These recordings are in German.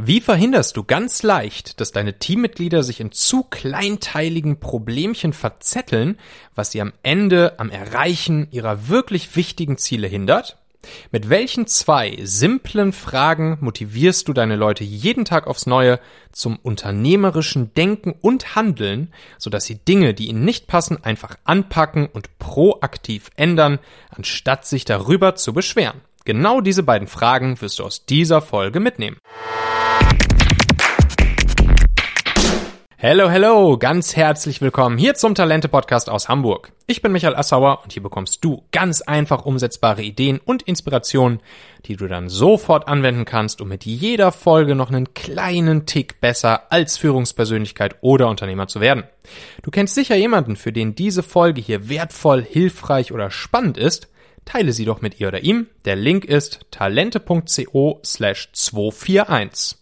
Wie verhinderst du ganz leicht, dass deine Teammitglieder sich in zu kleinteiligen Problemchen verzetteln, was sie am Ende am Erreichen ihrer wirklich wichtigen Ziele hindert? Mit welchen zwei simplen Fragen motivierst du deine Leute jeden Tag aufs Neue zum unternehmerischen Denken und Handeln, sodass sie Dinge, die ihnen nicht passen, einfach anpacken und proaktiv ändern, anstatt sich darüber zu beschweren? Genau diese beiden Fragen wirst du aus dieser Folge mitnehmen. Hello, hello, ganz herzlich willkommen hier zum Talente Podcast aus Hamburg. Ich bin Michael Assauer und hier bekommst du ganz einfach umsetzbare Ideen und Inspirationen, die du dann sofort anwenden kannst, um mit jeder Folge noch einen kleinen Tick besser als Führungspersönlichkeit oder Unternehmer zu werden. Du kennst sicher jemanden, für den diese Folge hier wertvoll, hilfreich oder spannend ist. Teile sie doch mit ihr oder ihm. Der Link ist talente.co slash 241.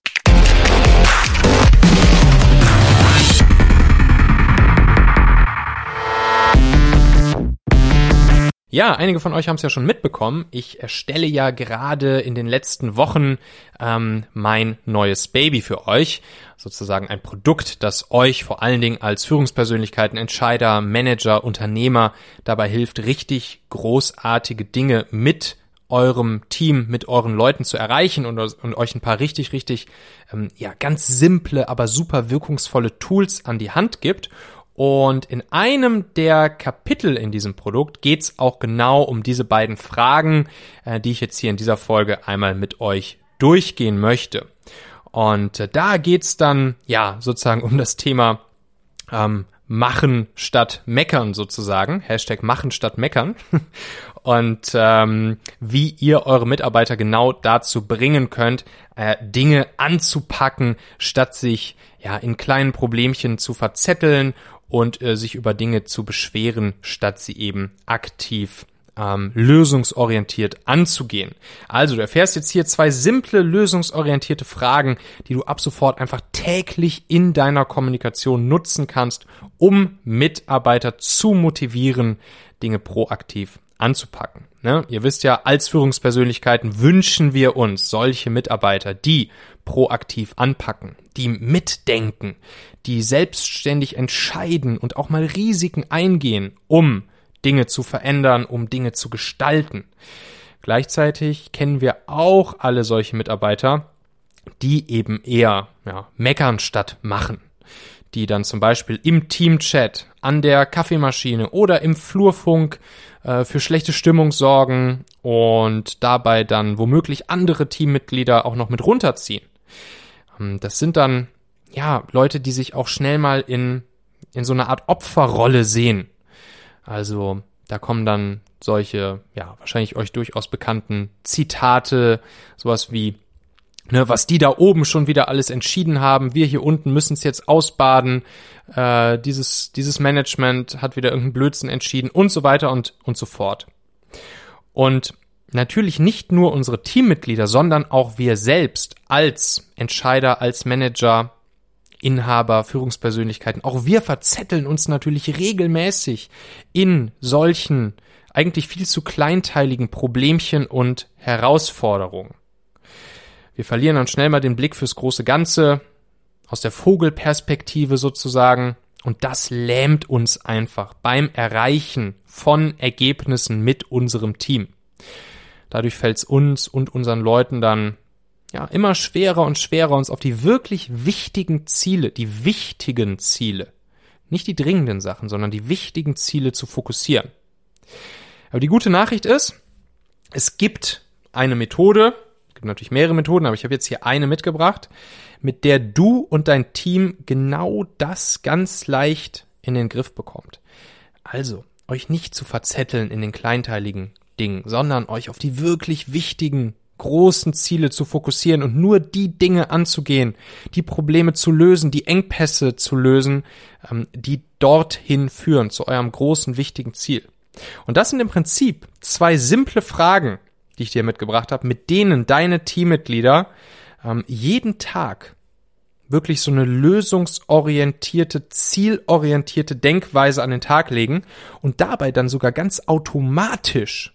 Ja, einige von euch haben es ja schon mitbekommen. Ich erstelle ja gerade in den letzten Wochen ähm, mein neues Baby für euch. Sozusagen ein Produkt, das euch vor allen Dingen als Führungspersönlichkeiten, Entscheider, Manager, Unternehmer dabei hilft, richtig großartige Dinge mit eurem Team, mit euren Leuten zu erreichen und, und euch ein paar richtig, richtig, ähm, ja, ganz simple, aber super wirkungsvolle Tools an die Hand gibt. Und in einem der Kapitel in diesem Produkt geht's auch genau um diese beiden Fragen, äh, die ich jetzt hier in dieser Folge einmal mit euch durchgehen möchte. Und äh, da geht's dann ja sozusagen um das Thema ähm, Machen statt Meckern sozusagen. Hashtag Machen statt Meckern. Und ähm, wie ihr eure Mitarbeiter genau dazu bringen könnt, äh, Dinge anzupacken, statt sich ja in kleinen Problemchen zu verzetteln und äh, sich über Dinge zu beschweren, statt sie eben aktiv ähm, lösungsorientiert anzugehen. Also du erfährst jetzt hier zwei simple lösungsorientierte Fragen, die du ab sofort einfach täglich in deiner Kommunikation nutzen kannst, um Mitarbeiter zu motivieren, Dinge proaktiv anzupacken. Ne? Ihr wisst ja, als Führungspersönlichkeiten wünschen wir uns solche Mitarbeiter, die proaktiv anpacken, die mitdenken, die selbstständig entscheiden und auch mal Risiken eingehen, um Dinge zu verändern, um Dinge zu gestalten. Gleichzeitig kennen wir auch alle solche Mitarbeiter, die eben eher ja, meckern statt machen die dann zum Beispiel im Teamchat, an der Kaffeemaschine oder im Flurfunk äh, für schlechte Stimmung sorgen und dabei dann womöglich andere Teammitglieder auch noch mit runterziehen. Ähm, das sind dann ja Leute, die sich auch schnell mal in in so eine Art Opferrolle sehen. Also da kommen dann solche, ja, wahrscheinlich euch durchaus bekannten Zitate, sowas wie, ne, was die da oben schon wieder alles entschieden haben, wir hier unten müssen es jetzt ausbaden, äh, dieses, dieses Management hat wieder irgendeinen Blödsinn entschieden und so weiter und, und so fort. Und natürlich nicht nur unsere Teammitglieder, sondern auch wir selbst als Entscheider, als Manager, Inhaber, Führungspersönlichkeiten, auch wir verzetteln uns natürlich regelmäßig in solchen eigentlich viel zu kleinteiligen Problemchen und Herausforderungen. Wir verlieren dann schnell mal den Blick fürs große Ganze, aus der Vogelperspektive sozusagen, und das lähmt uns einfach beim Erreichen von Ergebnissen mit unserem Team. Dadurch fällt es uns und unseren Leuten dann ja immer schwerer und schwerer, uns auf die wirklich wichtigen Ziele, die wichtigen Ziele, nicht die dringenden Sachen, sondern die wichtigen Ziele zu fokussieren. Aber die gute Nachricht ist, es gibt eine Methode, gibt natürlich mehrere Methoden, aber ich habe jetzt hier eine mitgebracht, mit der du und dein Team genau das ganz leicht in den Griff bekommt. Also, euch nicht zu verzetteln in den kleinteiligen Dingen, sondern euch auf die wirklich wichtigen großen Ziele zu fokussieren und nur die Dinge anzugehen, die Probleme zu lösen, die Engpässe zu lösen, ähm, die dorthin führen, zu eurem großen, wichtigen Ziel. Und das sind im Prinzip zwei simple Fragen, die ich dir mitgebracht habe, mit denen deine Teammitglieder ähm, jeden Tag wirklich so eine lösungsorientierte, zielorientierte Denkweise an den Tag legen und dabei dann sogar ganz automatisch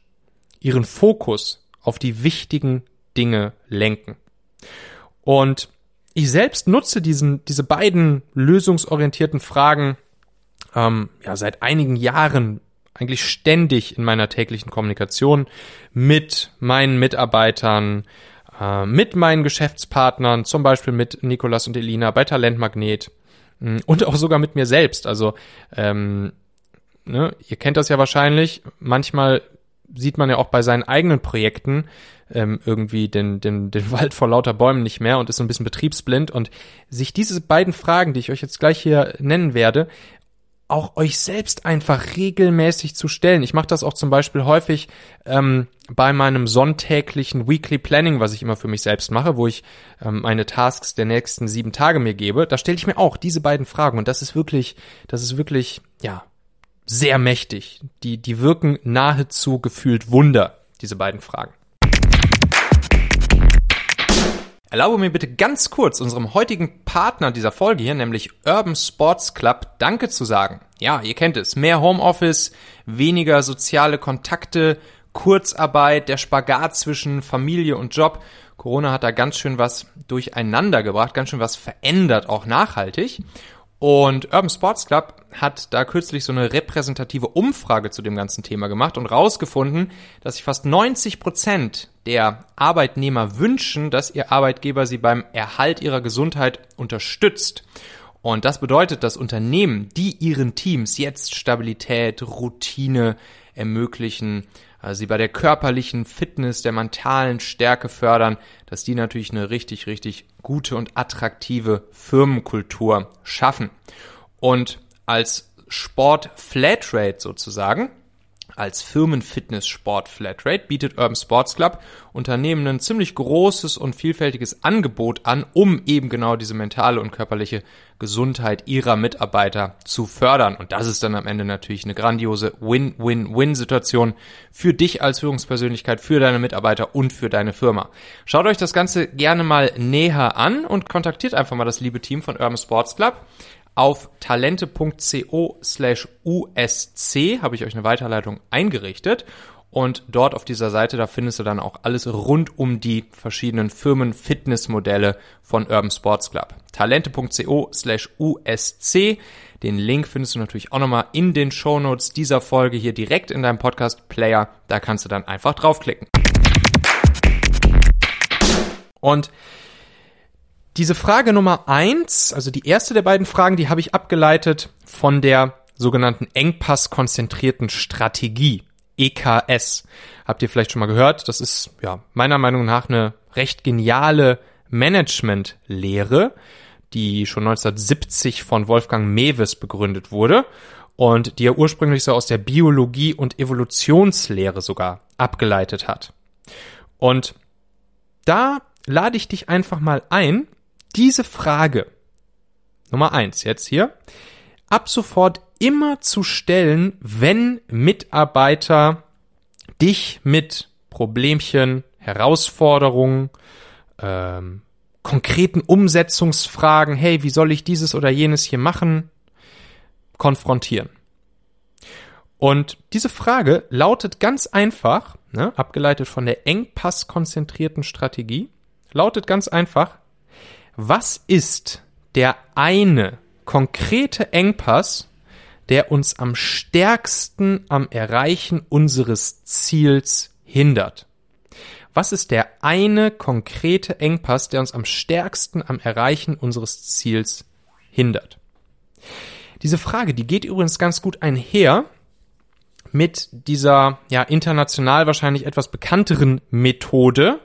ihren Fokus auf die wichtigen Dinge lenken. Und ich selbst nutze diesen, diese beiden lösungsorientierten Fragen ähm, ja, seit einigen Jahren eigentlich ständig in meiner täglichen Kommunikation mit meinen Mitarbeitern, äh, mit meinen Geschäftspartnern, zum Beispiel mit Nikolas und Elina bei Talentmagnet mh, und auch sogar mit mir selbst. Also ähm, ne, ihr kennt das ja wahrscheinlich. Manchmal sieht man ja auch bei seinen eigenen Projekten ähm, irgendwie den, den, den Wald vor lauter Bäumen nicht mehr und ist so ein bisschen betriebsblind. Und sich diese beiden Fragen, die ich euch jetzt gleich hier nennen werde, auch euch selbst einfach regelmäßig zu stellen. Ich mache das auch zum Beispiel häufig ähm, bei meinem sonntäglichen Weekly Planning, was ich immer für mich selbst mache, wo ich ähm, meine Tasks der nächsten sieben Tage mir gebe. Da stelle ich mir auch diese beiden Fragen und das ist wirklich, das ist wirklich, ja, sehr mächtig. Die, die wirken nahezu gefühlt Wunder, diese beiden Fragen. Erlaube mir bitte ganz kurz unserem heutigen Partner dieser Folge hier, nämlich Urban Sports Club, Danke zu sagen. Ja, ihr kennt es. Mehr Homeoffice, weniger soziale Kontakte, Kurzarbeit, der Spagat zwischen Familie und Job. Corona hat da ganz schön was durcheinander gebracht, ganz schön was verändert, auch nachhaltig. Und Urban Sports Club hat da kürzlich so eine repräsentative Umfrage zu dem ganzen Thema gemacht und rausgefunden, dass sich fast 90 Prozent der Arbeitnehmer wünschen, dass ihr Arbeitgeber sie beim Erhalt ihrer Gesundheit unterstützt. Und das bedeutet, dass Unternehmen, die ihren Teams jetzt Stabilität, Routine ermöglichen, sie bei der körperlichen Fitness, der mentalen Stärke fördern, dass die natürlich eine richtig, richtig gute und attraktive Firmenkultur schaffen. Und als Sport Flatrate sozusagen als Firmenfitness-Sport Flatrate bietet Urban Sports Club Unternehmen ein ziemlich großes und vielfältiges Angebot an, um eben genau diese mentale und körperliche Gesundheit ihrer Mitarbeiter zu fördern. Und das ist dann am Ende natürlich eine grandiose Win-Win-Win-Situation für dich als Führungspersönlichkeit, für deine Mitarbeiter und für deine Firma. Schaut euch das Ganze gerne mal näher an und kontaktiert einfach mal das liebe Team von Urban Sports Club. Auf talente.co slash usc habe ich euch eine Weiterleitung eingerichtet. Und dort auf dieser Seite, da findest du dann auch alles rund um die verschiedenen Firmen-Fitnessmodelle von Urban Sports Club. Talente.co slash USC. Den Link findest du natürlich auch nochmal in den Shownotes dieser Folge hier direkt in deinem Podcast-Player. Da kannst du dann einfach draufklicken. Und diese Frage Nummer eins, also die erste der beiden Fragen, die habe ich abgeleitet von der sogenannten Engpass-konzentrierten Strategie, EKS. Habt ihr vielleicht schon mal gehört? Das ist ja meiner Meinung nach eine recht geniale Management-Lehre, die schon 1970 von Wolfgang Mewes begründet wurde und die er ursprünglich so aus der Biologie und Evolutionslehre sogar abgeleitet hat. Und da lade ich dich einfach mal ein, diese Frage, Nummer eins jetzt hier, ab sofort immer zu stellen, wenn Mitarbeiter dich mit Problemchen, Herausforderungen, ähm, konkreten Umsetzungsfragen, hey, wie soll ich dieses oder jenes hier machen, konfrontieren. Und diese Frage lautet ganz einfach, ne, abgeleitet von der engpasskonzentrierten Strategie, lautet ganz einfach, was ist der eine konkrete Engpass, der uns am stärksten am Erreichen unseres Ziels hindert? Was ist der eine konkrete Engpass, der uns am stärksten am Erreichen unseres Ziels hindert? Diese Frage, die geht übrigens ganz gut einher mit dieser ja international wahrscheinlich etwas bekannteren Methode,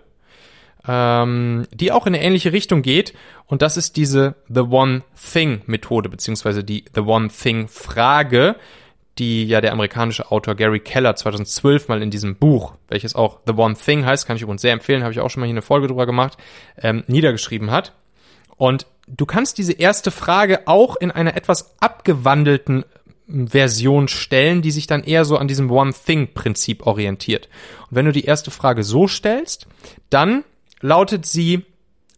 ähm, die auch in eine ähnliche Richtung geht. Und das ist diese The One Thing Methode, beziehungsweise die The One Thing Frage, die ja der amerikanische Autor Gary Keller 2012 mal in diesem Buch, welches auch The One Thing heißt, kann ich übrigens sehr empfehlen, habe ich auch schon mal hier eine Folge drüber gemacht, ähm, niedergeschrieben hat. Und du kannst diese erste Frage auch in einer etwas abgewandelten Version stellen, die sich dann eher so an diesem One Thing Prinzip orientiert. Und wenn du die erste Frage so stellst, dann lautet sie,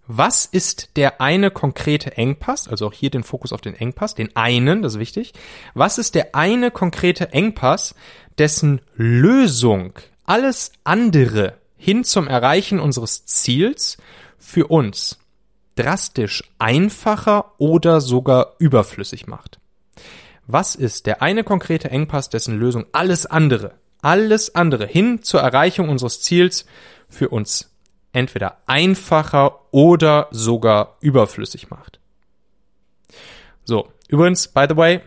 was ist der eine konkrete Engpass? Also auch hier den Fokus auf den Engpass, den einen, das ist wichtig. Was ist der eine konkrete Engpass, dessen Lösung alles andere hin zum Erreichen unseres Ziels für uns drastisch einfacher oder sogar überflüssig macht. Was ist der eine konkrete Engpass, dessen Lösung alles andere, alles andere hin zur Erreichung unseres Ziels für uns entweder einfacher oder sogar überflüssig macht? So, übrigens, by the way,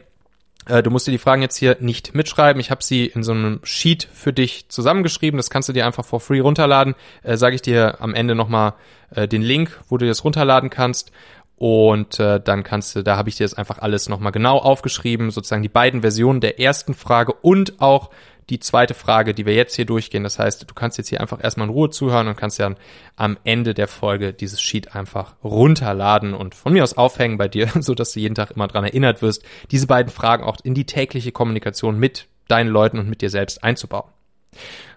äh, du musst dir die Fragen jetzt hier nicht mitschreiben. Ich habe sie in so einem Sheet für dich zusammengeschrieben. Das kannst du dir einfach for free runterladen. Äh, Sage ich dir am Ende nochmal äh, den Link, wo du das runterladen kannst. Und äh, dann kannst du, da habe ich dir jetzt einfach alles nochmal genau aufgeschrieben, sozusagen die beiden Versionen der ersten Frage und auch die zweite Frage, die wir jetzt hier durchgehen. Das heißt, du kannst jetzt hier einfach erstmal in Ruhe zuhören und kannst dann am Ende der Folge dieses Sheet einfach runterladen und von mir aus aufhängen bei dir, so dass du jeden Tag immer dran erinnert wirst, diese beiden Fragen auch in die tägliche Kommunikation mit deinen Leuten und mit dir selbst einzubauen.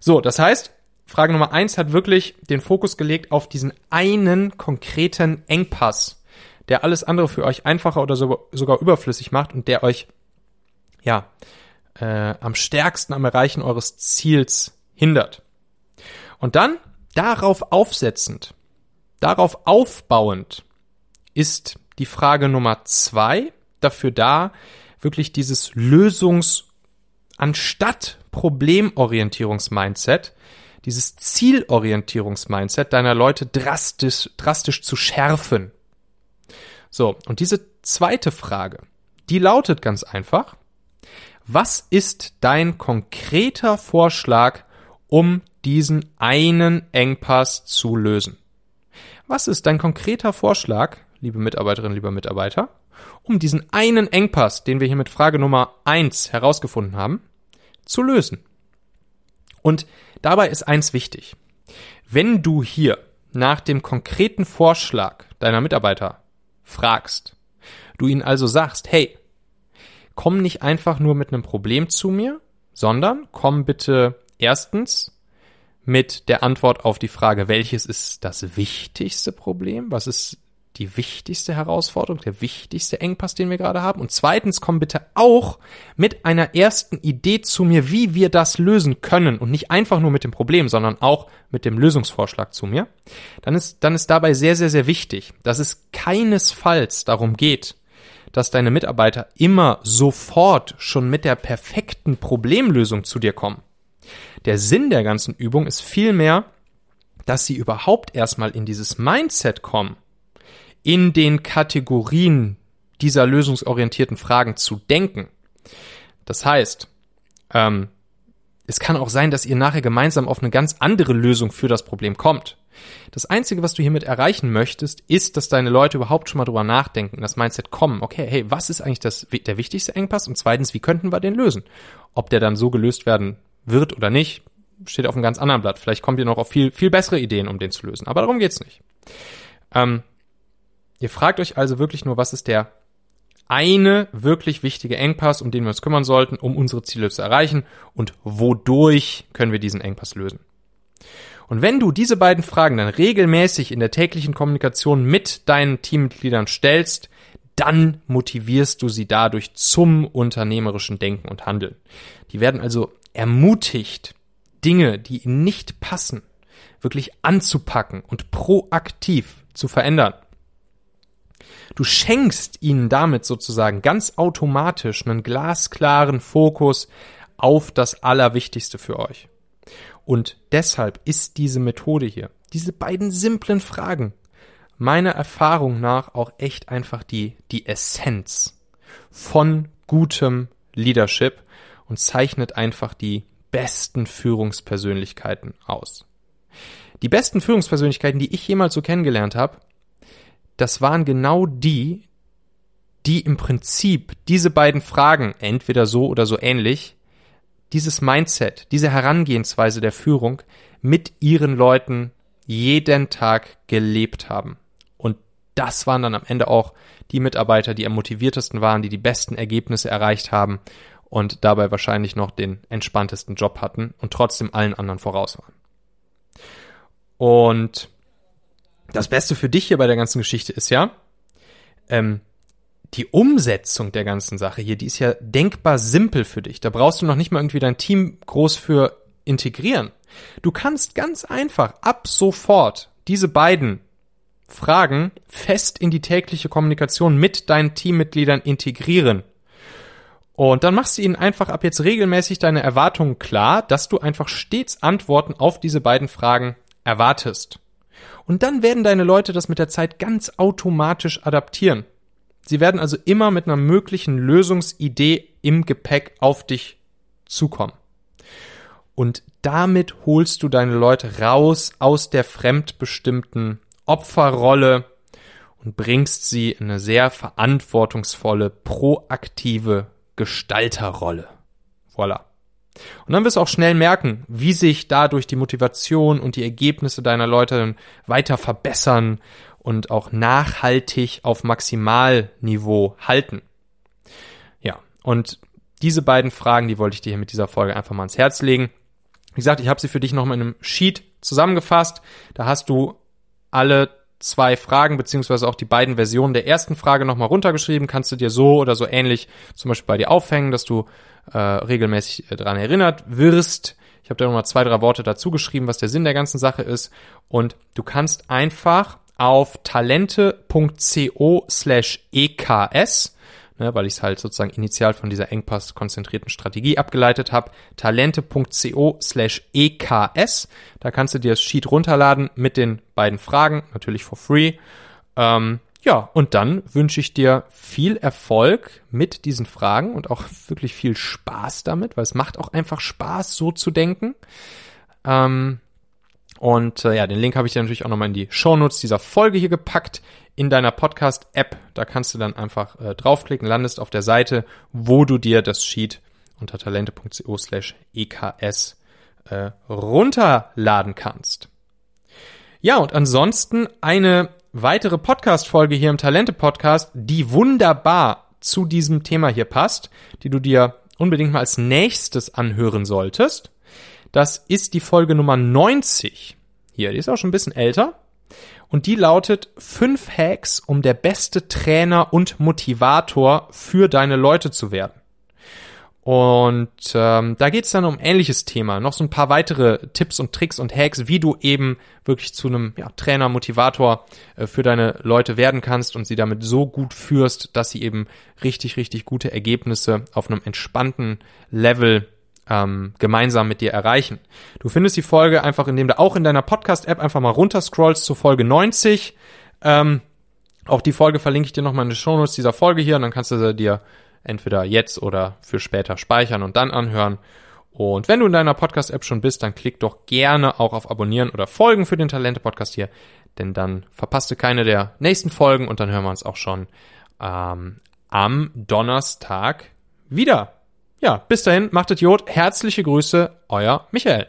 So, das heißt, Frage Nummer eins hat wirklich den Fokus gelegt auf diesen einen konkreten Engpass, der alles andere für euch einfacher oder sogar überflüssig macht und der euch, ja, äh, am stärksten am Erreichen eures Ziels hindert. Und dann darauf aufsetzend, darauf aufbauend ist die Frage Nummer zwei dafür da, wirklich dieses Lösungs- anstatt Problemorientierungsmindset, dieses Zielorientierungsmindset deiner Leute drastisch, drastisch zu schärfen. So, und diese zweite Frage, die lautet ganz einfach, was ist dein konkreter Vorschlag, um diesen einen Engpass zu lösen? Was ist dein konkreter Vorschlag, liebe Mitarbeiterinnen, lieber Mitarbeiter, um diesen einen Engpass, den wir hier mit Frage Nummer eins herausgefunden haben, zu lösen? Und dabei ist eins wichtig. Wenn du hier nach dem konkreten Vorschlag deiner Mitarbeiter fragst, du ihnen also sagst, hey, komm nicht einfach nur mit einem Problem zu mir, sondern komm bitte erstens mit der Antwort auf die Frage, welches ist das wichtigste Problem? Was ist die wichtigste Herausforderung, der wichtigste Engpass, den wir gerade haben? Und zweitens komm bitte auch mit einer ersten Idee zu mir, wie wir das lösen können und nicht einfach nur mit dem Problem, sondern auch mit dem Lösungsvorschlag zu mir. Dann ist, dann ist dabei sehr, sehr, sehr wichtig, dass es keinesfalls darum geht, dass deine Mitarbeiter immer sofort schon mit der perfekten Problemlösung zu dir kommen. Der Sinn der ganzen Übung ist vielmehr, dass sie überhaupt erstmal in dieses Mindset kommen, in den Kategorien dieser lösungsorientierten Fragen zu denken. Das heißt, ähm, es kann auch sein, dass ihr nachher gemeinsam auf eine ganz andere Lösung für das Problem kommt. Das Einzige, was du hiermit erreichen möchtest, ist, dass deine Leute überhaupt schon mal drüber nachdenken, das Mindset kommen, okay, hey, was ist eigentlich das, der wichtigste Engpass? Und zweitens, wie könnten wir den lösen? Ob der dann so gelöst werden wird oder nicht, steht auf einem ganz anderen Blatt. Vielleicht kommt ihr noch auf viel, viel bessere Ideen, um den zu lösen. Aber darum geht's nicht. Ähm, ihr fragt euch also wirklich nur, was ist der eine wirklich wichtige Engpass, um den wir uns kümmern sollten, um unsere Ziele zu erreichen und wodurch können wir diesen Engpass lösen. Und wenn du diese beiden Fragen dann regelmäßig in der täglichen Kommunikation mit deinen Teammitgliedern stellst, dann motivierst du sie dadurch zum unternehmerischen Denken und Handeln. Die werden also ermutigt, Dinge, die ihnen nicht passen, wirklich anzupacken und proaktiv zu verändern. Du schenkst ihnen damit sozusagen ganz automatisch einen glasklaren Fokus auf das Allerwichtigste für euch. Und deshalb ist diese Methode hier, diese beiden simplen Fragen, meiner Erfahrung nach auch echt einfach die, die Essenz von gutem Leadership und zeichnet einfach die besten Führungspersönlichkeiten aus. Die besten Führungspersönlichkeiten, die ich jemals so kennengelernt habe, das waren genau die, die im Prinzip diese beiden Fragen, entweder so oder so ähnlich, dieses Mindset, diese Herangehensweise der Führung mit ihren Leuten jeden Tag gelebt haben. Und das waren dann am Ende auch die Mitarbeiter, die am motiviertesten waren, die die besten Ergebnisse erreicht haben und dabei wahrscheinlich noch den entspanntesten Job hatten und trotzdem allen anderen voraus waren. Und das Beste für dich hier bei der ganzen Geschichte ist ja, ähm, die Umsetzung der ganzen Sache hier, die ist ja denkbar simpel für dich. Da brauchst du noch nicht mal irgendwie dein Team groß für integrieren. Du kannst ganz einfach ab sofort diese beiden Fragen fest in die tägliche Kommunikation mit deinen Teammitgliedern integrieren. Und dann machst du ihnen einfach ab jetzt regelmäßig deine Erwartungen klar, dass du einfach stets Antworten auf diese beiden Fragen erwartest. Und dann werden deine Leute das mit der Zeit ganz automatisch adaptieren. Sie werden also immer mit einer möglichen Lösungsidee im Gepäck auf dich zukommen. Und damit holst du deine Leute raus aus der fremdbestimmten Opferrolle und bringst sie in eine sehr verantwortungsvolle, proaktive Gestalterrolle. Voila. Und dann wirst du auch schnell merken, wie sich dadurch die Motivation und die Ergebnisse deiner Leute weiter verbessern und auch nachhaltig auf Maximalniveau halten. Ja, und diese beiden Fragen, die wollte ich dir hier mit dieser Folge einfach mal ans Herz legen. Wie gesagt, ich habe sie für dich nochmal in einem Sheet zusammengefasst. Da hast du alle zwei Fragen, beziehungsweise auch die beiden Versionen der ersten Frage nochmal runtergeschrieben. Kannst du dir so oder so ähnlich zum Beispiel bei dir aufhängen, dass du äh, regelmäßig äh, daran erinnert wirst. Ich habe da nochmal zwei, drei Worte dazu geschrieben, was der Sinn der ganzen Sache ist. Und du kannst einfach auf talente.co slash EKS ne, weil ich es halt sozusagen initial von dieser Engpass-konzentrierten Strategie abgeleitet habe. Talente.co slash EKS. Da kannst du dir das Sheet runterladen mit den beiden Fragen, natürlich for free. Ähm, ja, und dann wünsche ich dir viel Erfolg mit diesen Fragen und auch wirklich viel Spaß damit, weil es macht auch einfach Spaß, so zu denken. Ähm, und äh, ja, den Link habe ich dir natürlich auch nochmal in die Shownotes dieser Folge hier gepackt in deiner Podcast-App. Da kannst du dann einfach äh, draufklicken, landest auf der Seite, wo du dir das Sheet unter talente.co slash EKS äh, runterladen kannst. Ja, und ansonsten eine weitere Podcast-Folge hier im Talente-Podcast, die wunderbar zu diesem Thema hier passt, die du dir unbedingt mal als nächstes anhören solltest. Das ist die Folge Nummer 90. Hier, die ist auch schon ein bisschen älter. Und die lautet fünf Hacks, um der beste Trainer und Motivator für deine Leute zu werden. Und ähm, da geht es dann um ähnliches Thema. Noch so ein paar weitere Tipps und Tricks und Hacks, wie du eben wirklich zu einem ja, Trainer, Motivator äh, für deine Leute werden kannst und sie damit so gut führst, dass sie eben richtig, richtig gute Ergebnisse auf einem entspannten Level ähm, gemeinsam mit dir erreichen. Du findest die Folge einfach, indem du auch in deiner Podcast-App einfach mal runterscrollst zur Folge 90. Ähm, auch die Folge verlinke ich dir nochmal in den Shownotes dieser Folge hier und dann kannst du sie dir entweder jetzt oder für später speichern und dann anhören. Und wenn du in deiner Podcast-App schon bist, dann klick doch gerne auch auf Abonnieren oder Folgen für den Talente-Podcast hier, denn dann verpasst du keine der nächsten Folgen und dann hören wir uns auch schon ähm, am Donnerstag wieder. Ja, bis dahin, macht Idiot. Herzliche Grüße, euer Michael.